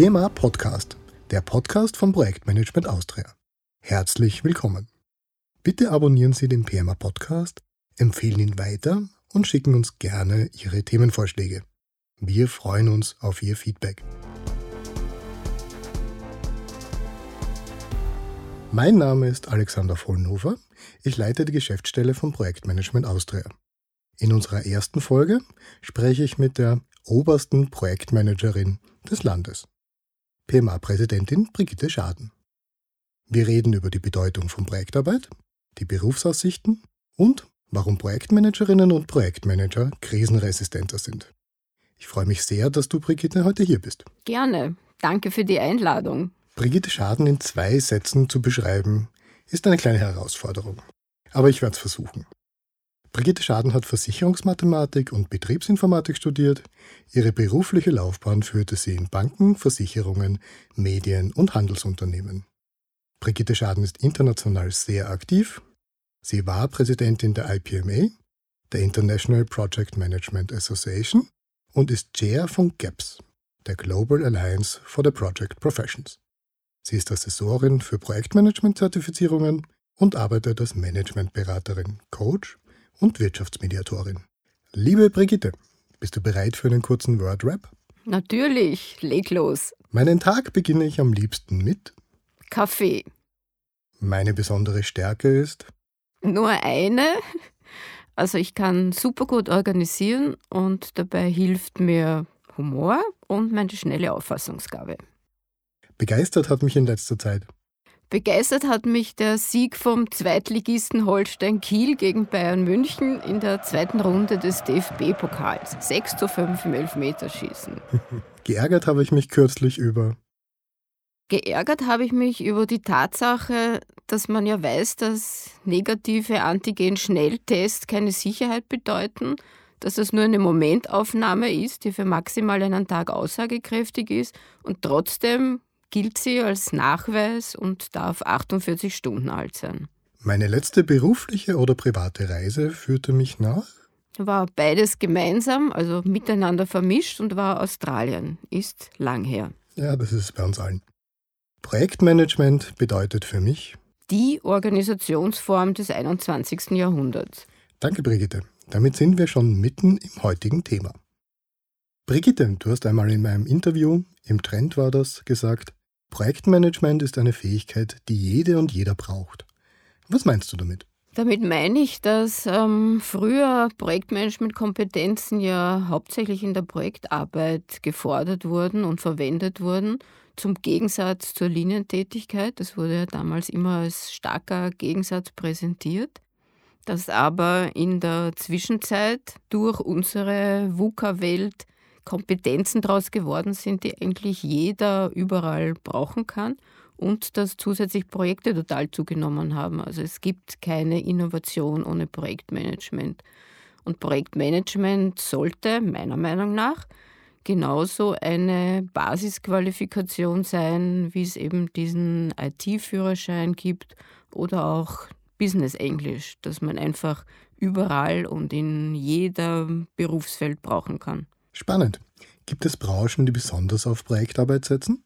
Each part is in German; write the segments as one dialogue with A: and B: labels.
A: PMA Podcast, der Podcast vom Projektmanagement Austria. Herzlich willkommen. Bitte abonnieren Sie den PMA Podcast, empfehlen ihn weiter und schicken uns gerne Ihre Themenvorschläge. Wir freuen uns auf Ihr Feedback. Mein Name ist Alexander Vollnover. Ich leite die Geschäftsstelle vom Projektmanagement Austria. In unserer ersten Folge spreche ich mit der obersten Projektmanagerin des Landes, PMA-Präsidentin Brigitte Schaden. Wir reden über die Bedeutung von Projektarbeit, die Berufsaussichten und warum Projektmanagerinnen und Projektmanager krisenresistenter sind. Ich freue mich sehr, dass du, Brigitte, heute hier bist.
B: Gerne. Danke für die Einladung.
A: Brigitte Schaden in zwei Sätzen zu beschreiben, ist eine kleine Herausforderung. Aber ich werde es versuchen. Brigitte Schaden hat Versicherungsmathematik und Betriebsinformatik studiert. Ihre berufliche Laufbahn führte sie in Banken, Versicherungen, Medien und Handelsunternehmen. Brigitte Schaden ist international sehr aktiv. Sie war Präsidentin der IPMA, der International Project Management Association, und ist Chair von GAPS, der Global Alliance for the Project Professions. Sie ist Assessorin für Projektmanagement-Zertifizierungen und arbeitet als Managementberaterin, Coach und Wirtschaftsmediatorin. Liebe Brigitte, bist du bereit für einen kurzen Word-Rap?
B: Natürlich, leg los.
A: Meinen Tag beginne ich am liebsten mit
B: Kaffee.
A: Meine besondere Stärke ist
B: Nur eine. Also ich kann super gut organisieren und dabei hilft mir Humor und meine schnelle Auffassungsgabe.
A: Begeistert hat mich in letzter Zeit
B: Begeistert hat mich der Sieg vom Zweitligisten Holstein Kiel gegen Bayern München in der zweiten Runde des DFB-Pokals. 6 zu 5 im Elfmeterschießen.
A: Geärgert habe ich mich kürzlich über.
B: Geärgert habe ich mich über die Tatsache, dass man ja weiß, dass negative Antigen-Schnelltests keine Sicherheit bedeuten, dass es nur eine Momentaufnahme ist, die für maximal einen Tag aussagekräftig ist und trotzdem gilt sie als Nachweis und darf 48 Stunden alt sein.
A: Meine letzte berufliche oder private Reise führte mich nach?
B: War beides gemeinsam, also miteinander vermischt und war Australien. Ist lang her.
A: Ja, das ist bei uns allen. Projektmanagement bedeutet für mich
B: die Organisationsform des 21. Jahrhunderts.
A: Danke, Brigitte. Damit sind wir schon mitten im heutigen Thema. Brigitte, du hast einmal in meinem Interview, im Trend war das, gesagt, Projektmanagement ist eine Fähigkeit, die jede und jeder braucht. Was meinst du damit?
B: Damit meine ich, dass ähm, früher Projektmanagement-Kompetenzen ja hauptsächlich in der Projektarbeit gefordert wurden und verwendet wurden, zum Gegensatz zur Linientätigkeit. Das wurde ja damals immer als starker Gegensatz präsentiert. Dass aber in der Zwischenzeit durch unsere VUCA-Welt Kompetenzen daraus geworden sind, die eigentlich jeder überall brauchen kann und dass zusätzlich Projekte total zugenommen haben. Also es gibt keine Innovation ohne Projektmanagement. Und Projektmanagement sollte meiner Meinung nach genauso eine Basisqualifikation sein, wie es eben diesen IT-Führerschein gibt oder auch Business Englisch, dass man einfach überall und in jedem Berufsfeld brauchen kann.
A: Spannend. Gibt es Branchen, die besonders auf Projektarbeit setzen?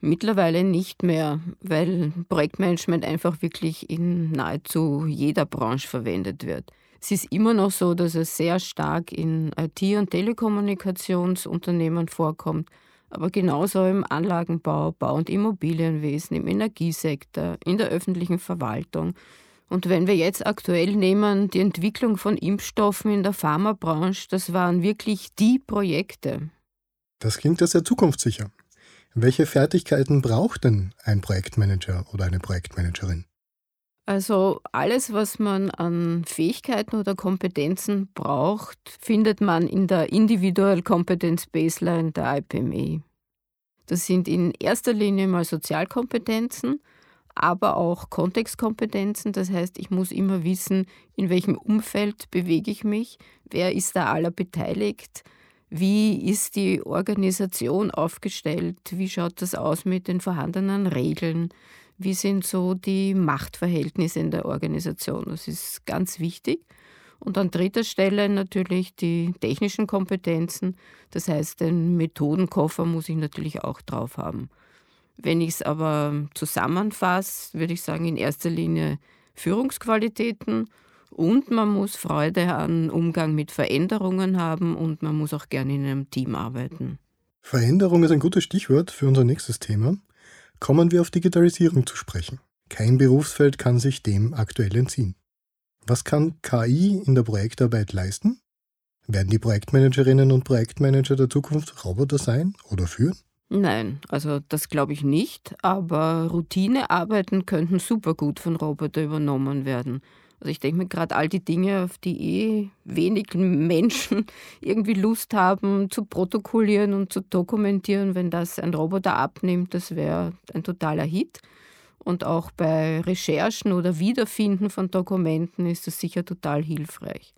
B: Mittlerweile nicht mehr, weil Projektmanagement einfach wirklich in nahezu jeder Branche verwendet wird. Es ist immer noch so, dass es sehr stark in IT- und Telekommunikationsunternehmen vorkommt, aber genauso im Anlagenbau, Bau- und Immobilienwesen, im Energiesektor, in der öffentlichen Verwaltung und wenn wir jetzt aktuell nehmen, die Entwicklung von Impfstoffen in der Pharmabranche, das waren wirklich die Projekte.
A: Das klingt ja sehr zukunftssicher. Welche Fertigkeiten braucht denn ein Projektmanager oder eine Projektmanagerin?
B: Also alles, was man an Fähigkeiten oder Kompetenzen braucht, findet man in der Individual Competence Baseline der IPME. Das sind in erster Linie mal Sozialkompetenzen, aber auch Kontextkompetenzen. Das heißt, ich muss immer wissen, in welchem Umfeld bewege ich mich, wer ist da aller beteiligt, wie ist die Organisation aufgestellt, wie schaut das aus mit den vorhandenen Regeln, wie sind so die Machtverhältnisse in der Organisation. Das ist ganz wichtig. Und an dritter Stelle natürlich die technischen Kompetenzen. Das heißt, den Methodenkoffer muss ich natürlich auch drauf haben. Wenn ich es aber zusammenfasse, würde ich sagen, in erster Linie Führungsqualitäten und man muss Freude an Umgang mit Veränderungen haben und man muss auch gerne in einem Team arbeiten.
A: Veränderung ist ein gutes Stichwort für unser nächstes Thema. Kommen wir auf Digitalisierung zu sprechen. Kein Berufsfeld kann sich dem aktuell entziehen. Was kann KI in der Projektarbeit leisten? Werden die Projektmanagerinnen und Projektmanager der Zukunft Roboter sein oder führen?
B: Nein, also das glaube ich nicht, aber Routinearbeiten könnten super gut von Robotern übernommen werden. Also ich denke mir gerade all die Dinge, auf die eh wenig Menschen irgendwie Lust haben zu protokollieren und zu dokumentieren, wenn das ein Roboter abnimmt, das wäre ein totaler Hit. Und auch bei Recherchen oder Wiederfinden von Dokumenten ist das sicher total hilfreich.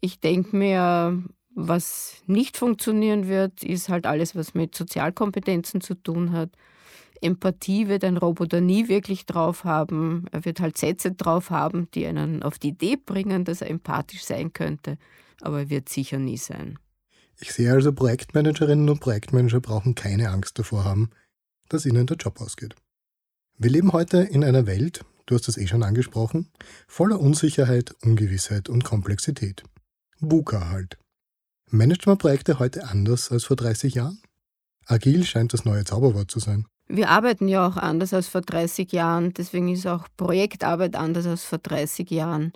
B: Ich denke mir, was nicht funktionieren wird, ist halt alles, was mit Sozialkompetenzen zu tun hat. Empathie wird ein Roboter nie wirklich drauf haben. Er wird halt Sätze drauf haben, die einen auf die Idee bringen, dass er empathisch sein könnte, aber er wird sicher nie sein.
A: Ich sehe also, Projektmanagerinnen und Projektmanager brauchen keine Angst davor haben, dass ihnen der Job ausgeht. Wir leben heute in einer Welt, du hast es eh schon angesprochen, voller Unsicherheit, Ungewissheit und Komplexität. VUCA halt. Managt man Projekte heute anders als vor 30 Jahren? Agil scheint das neue Zauberwort zu sein.
B: Wir arbeiten ja auch anders als vor 30 Jahren, deswegen ist auch Projektarbeit anders als vor 30 Jahren.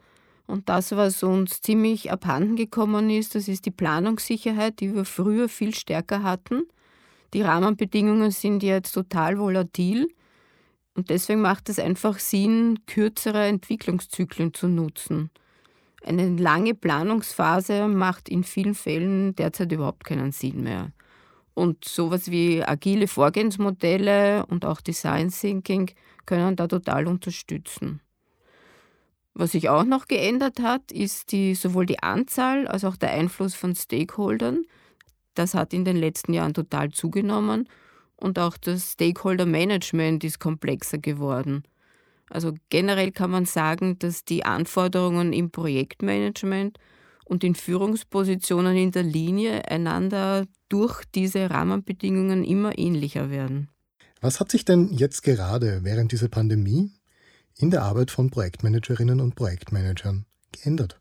B: Und das, was uns ziemlich abhanden gekommen ist, das ist die Planungssicherheit, die wir früher viel stärker hatten. Die Rahmenbedingungen sind jetzt total volatil und deswegen macht es einfach Sinn, kürzere Entwicklungszyklen zu nutzen. Eine lange Planungsphase macht in vielen Fällen derzeit überhaupt keinen Sinn mehr. Und sowas wie agile Vorgehensmodelle und auch Design Thinking können da total unterstützen. Was sich auch noch geändert hat, ist die, sowohl die Anzahl als auch der Einfluss von Stakeholdern. Das hat in den letzten Jahren total zugenommen und auch das Stakeholder-Management ist komplexer geworden. Also generell kann man sagen, dass die Anforderungen im Projektmanagement und in Führungspositionen in der Linie einander durch diese Rahmenbedingungen immer ähnlicher werden.
A: Was hat sich denn jetzt gerade während dieser Pandemie in der Arbeit von Projektmanagerinnen und Projektmanagern geändert?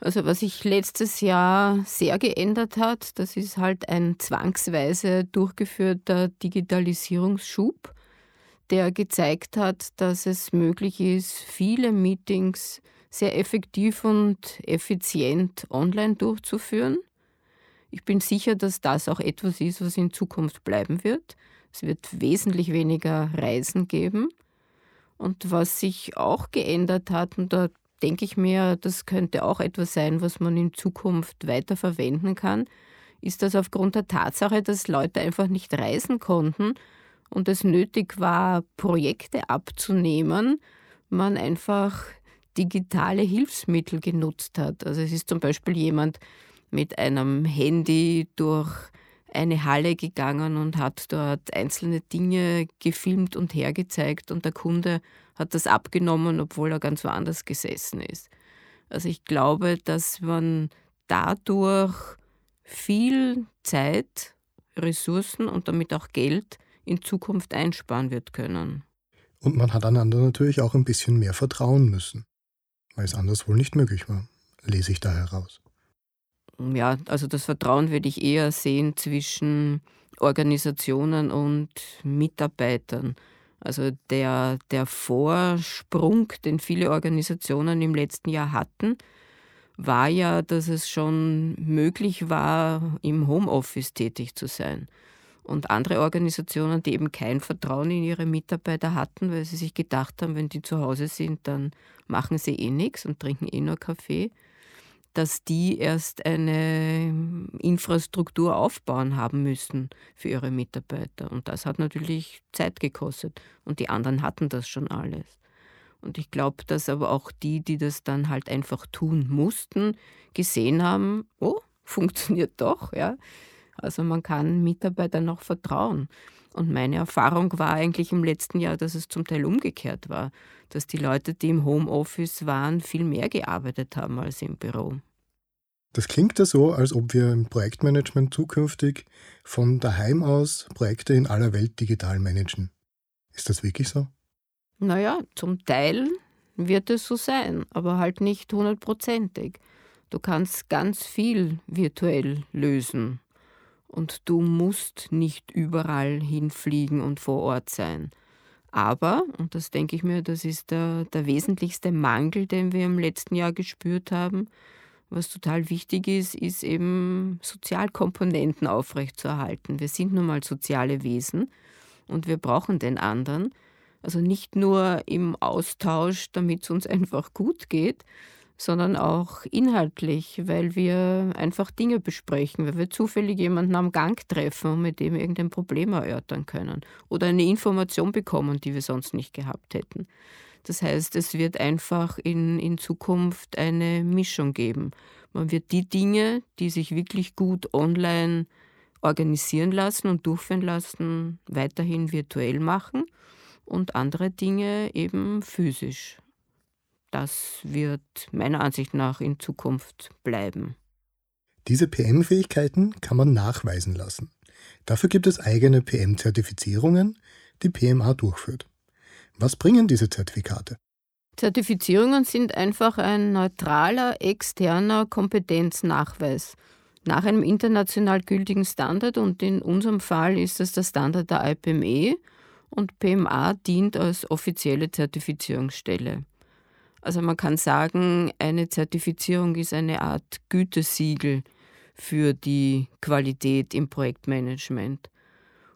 B: Also was sich letztes Jahr sehr geändert hat, das ist halt ein zwangsweise durchgeführter Digitalisierungsschub, der gezeigt hat, dass es möglich ist, viele Meetings sehr effektiv und effizient online durchzuführen. Ich bin sicher, dass das auch etwas ist, was in Zukunft bleiben wird. Es wird wesentlich weniger Reisen geben. Und was sich auch geändert hat, und da denke ich mir, das könnte auch etwas sein, was man in Zukunft weiter verwenden kann, ist, dass aufgrund der Tatsache, dass Leute einfach nicht reisen konnten und es nötig war, Projekte abzunehmen, man einfach digitale Hilfsmittel genutzt hat. Also es ist zum Beispiel jemand mit einem Handy durch eine Halle gegangen und hat dort einzelne Dinge gefilmt und hergezeigt und der Kunde hat das abgenommen, obwohl er ganz woanders gesessen ist. Also ich glaube, dass man dadurch viel Zeit, Ressourcen und damit auch Geld in Zukunft einsparen wird können.
A: Und man hat einander natürlich auch ein bisschen mehr vertrauen müssen, weil es anders wohl nicht möglich war, lese ich da heraus.
B: Ja, also das Vertrauen würde ich eher sehen zwischen Organisationen und Mitarbeitern. Also der, der Vorsprung, den viele Organisationen im letzten Jahr hatten, war ja, dass es schon möglich war, im Homeoffice tätig zu sein. Und andere Organisationen, die eben kein Vertrauen in ihre Mitarbeiter hatten, weil sie sich gedacht haben, wenn die zu Hause sind, dann machen sie eh nichts und trinken eh nur Kaffee, dass die erst eine Infrastruktur aufbauen haben müssen für ihre Mitarbeiter. Und das hat natürlich Zeit gekostet. Und die anderen hatten das schon alles. Und ich glaube, dass aber auch die, die das dann halt einfach tun mussten, gesehen haben, oh, funktioniert doch, ja. Also man kann Mitarbeitern noch vertrauen. Und meine Erfahrung war eigentlich im letzten Jahr, dass es zum Teil umgekehrt war, dass die Leute, die im Homeoffice waren, viel mehr gearbeitet haben als im Büro.
A: Das klingt ja so, als ob wir im Projektmanagement zukünftig von daheim aus Projekte in aller Welt digital managen. Ist das wirklich so?
B: Naja, zum Teil wird es so sein, aber halt nicht hundertprozentig. Du kannst ganz viel virtuell lösen und du musst nicht überall hinfliegen und vor Ort sein. Aber, und das denke ich mir, das ist der, der wesentlichste Mangel, den wir im letzten Jahr gespürt haben, was total wichtig ist, ist eben Sozialkomponenten aufrechtzuerhalten. Wir sind nun mal soziale Wesen und wir brauchen den anderen. Also nicht nur im Austausch, damit es uns einfach gut geht, sondern auch inhaltlich, weil wir einfach Dinge besprechen, weil wir zufällig jemanden am Gang treffen und mit dem irgendein Problem erörtern können oder eine Information bekommen, die wir sonst nicht gehabt hätten. Das heißt, es wird einfach in, in Zukunft eine Mischung geben. Man wird die Dinge, die sich wirklich gut online organisieren lassen und durchführen lassen, weiterhin virtuell machen und andere Dinge eben physisch. Das wird meiner Ansicht nach in Zukunft bleiben.
A: Diese PM-Fähigkeiten kann man nachweisen lassen. Dafür gibt es eigene PM-Zertifizierungen, die PMA durchführt. Was bringen diese Zertifikate?
B: Zertifizierungen sind einfach ein neutraler, externer Kompetenznachweis nach einem international gültigen Standard und in unserem Fall ist es der Standard der IPME und PMA dient als offizielle Zertifizierungsstelle. Also man kann sagen, eine Zertifizierung ist eine Art Gütesiegel für die Qualität im Projektmanagement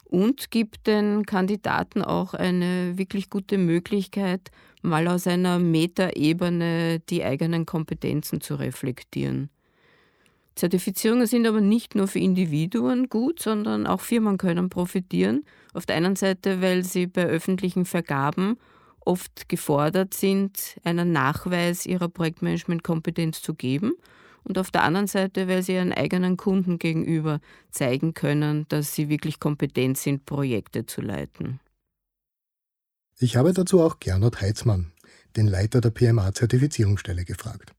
B: und gibt den Kandidaten auch eine wirklich gute Möglichkeit, mal aus einer Metaebene die eigenen Kompetenzen zu reflektieren. Zertifizierungen sind aber nicht nur für Individuen gut, sondern auch Firmen können profitieren. Auf der einen Seite, weil sie bei öffentlichen Vergaben oft gefordert sind, einen Nachweis ihrer Projektmanagementkompetenz zu geben und auf der anderen Seite, weil sie ihren eigenen Kunden gegenüber zeigen können, dass sie wirklich kompetent sind, Projekte zu leiten.
A: Ich habe dazu auch Gernot Heitzmann, den Leiter der PMA-Zertifizierungsstelle, gefragt.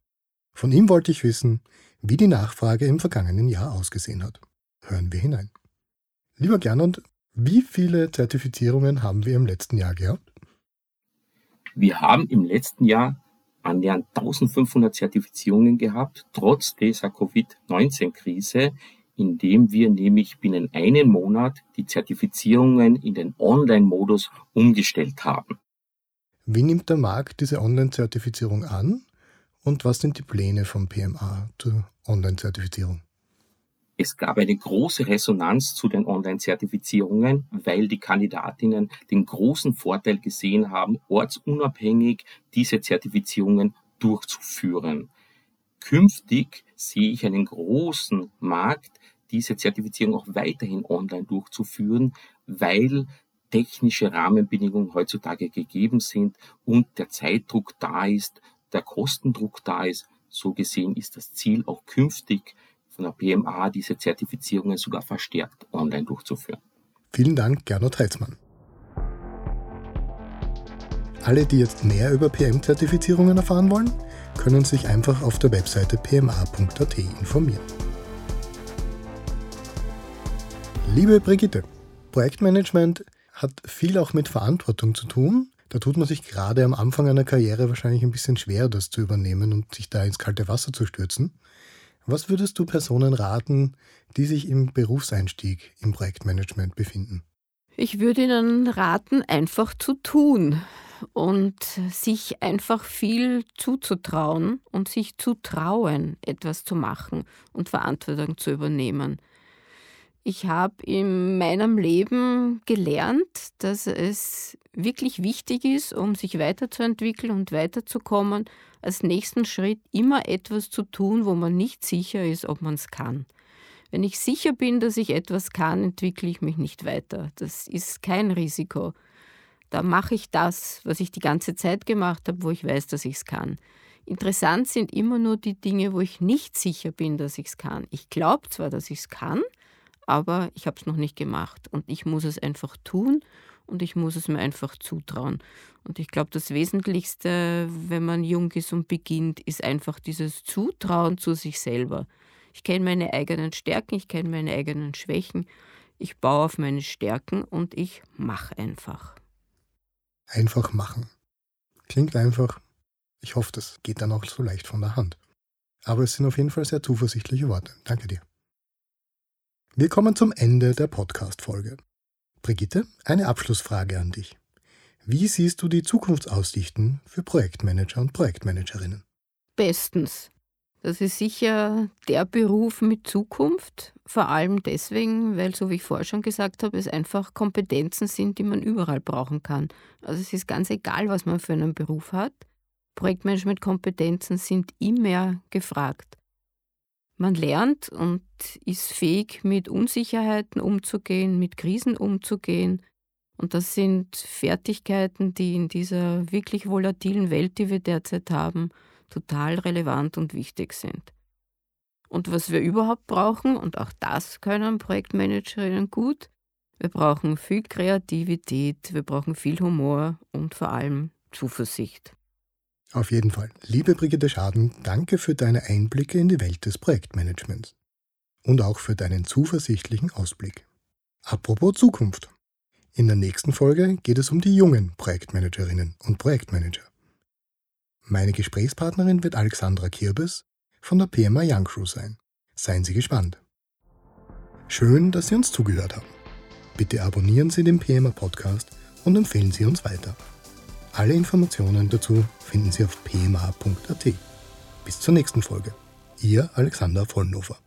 A: Von ihm wollte ich wissen, wie die Nachfrage im vergangenen Jahr ausgesehen hat. Hören wir hinein. Lieber Gernot, wie viele Zertifizierungen haben wir im letzten Jahr gehabt?
C: Wir haben im letzten Jahr annähernd 1500 Zertifizierungen gehabt, trotz dieser Covid-19-Krise, indem wir nämlich binnen einem Monat die Zertifizierungen in den Online-Modus umgestellt haben.
A: Wie nimmt der Markt diese Online-Zertifizierung an und was sind die Pläne vom PMA zur Online-Zertifizierung?
C: Es gab eine große Resonanz zu den Online-Zertifizierungen, weil die Kandidatinnen den großen Vorteil gesehen haben, ortsunabhängig diese Zertifizierungen durchzuführen. Künftig sehe ich einen großen Markt, diese Zertifizierung auch weiterhin online durchzuführen, weil technische Rahmenbedingungen heutzutage gegeben sind und der Zeitdruck da ist, der Kostendruck da ist. So gesehen ist das Ziel auch künftig von der PMA diese Zertifizierungen sogar verstärkt online durchzuführen.
A: Vielen Dank, Gernot Heitzmann. Alle, die jetzt mehr über PM-Zertifizierungen erfahren wollen, können sich einfach auf der Webseite pma.at informieren. Liebe Brigitte, Projektmanagement hat viel auch mit Verantwortung zu tun. Da tut man sich gerade am Anfang einer Karriere wahrscheinlich ein bisschen schwer, das zu übernehmen und sich da ins kalte Wasser zu stürzen. Was würdest du Personen raten, die sich im Berufseinstieg im Projektmanagement befinden?
B: Ich würde ihnen raten, einfach zu tun und sich einfach viel zuzutrauen und sich zu trauen, etwas zu machen und Verantwortung zu übernehmen. Ich habe in meinem Leben gelernt, dass es wirklich wichtig ist, um sich weiterzuentwickeln und weiterzukommen, als nächsten Schritt immer etwas zu tun, wo man nicht sicher ist, ob man es kann. Wenn ich sicher bin, dass ich etwas kann, entwickle ich mich nicht weiter. Das ist kein Risiko. Da mache ich das, was ich die ganze Zeit gemacht habe, wo ich weiß, dass ich es kann. Interessant sind immer nur die Dinge, wo ich nicht sicher bin, dass ich es kann. Ich glaube zwar, dass ich es kann, aber ich habe es noch nicht gemacht. Und ich muss es einfach tun und ich muss es mir einfach zutrauen. Und ich glaube, das Wesentlichste, wenn man jung ist und beginnt, ist einfach dieses Zutrauen zu sich selber. Ich kenne meine eigenen Stärken, ich kenne meine eigenen Schwächen, ich baue auf meine Stärken und ich mache einfach.
A: Einfach machen. Klingt einfach. Ich hoffe, das geht dann auch so leicht von der Hand. Aber es sind auf jeden Fall sehr zuversichtliche Worte. Danke dir. Wir kommen zum Ende der Podcast-Folge. Brigitte, eine Abschlussfrage an dich. Wie siehst du die Zukunftsaussichten für Projektmanager und Projektmanagerinnen?
B: Bestens. Das ist sicher der Beruf mit Zukunft, vor allem deswegen, weil, so wie ich vorher schon gesagt habe, es einfach Kompetenzen sind, die man überall brauchen kann. Also es ist ganz egal, was man für einen Beruf hat. Projektmanagement-Kompetenzen sind immer gefragt. Man lernt und ist fähig, mit Unsicherheiten umzugehen, mit Krisen umzugehen. Und das sind Fertigkeiten, die in dieser wirklich volatilen Welt, die wir derzeit haben, total relevant und wichtig sind. Und was wir überhaupt brauchen, und auch das können Projektmanagerinnen gut, wir brauchen viel Kreativität, wir brauchen viel Humor und vor allem Zuversicht.
A: Auf jeden Fall. Liebe Brigitte Schaden, danke für deine Einblicke in die Welt des Projektmanagements. Und auch für deinen zuversichtlichen Ausblick. Apropos Zukunft. In der nächsten Folge geht es um die jungen Projektmanagerinnen und Projektmanager. Meine Gesprächspartnerin wird Alexandra Kirbes von der PMA Young Crew sein. Seien Sie gespannt. Schön, dass Sie uns zugehört haben. Bitte abonnieren Sie den PMA Podcast und empfehlen Sie uns weiter. Alle Informationen dazu finden Sie auf pma.at. Bis zur nächsten Folge. Ihr Alexander Vollnofer.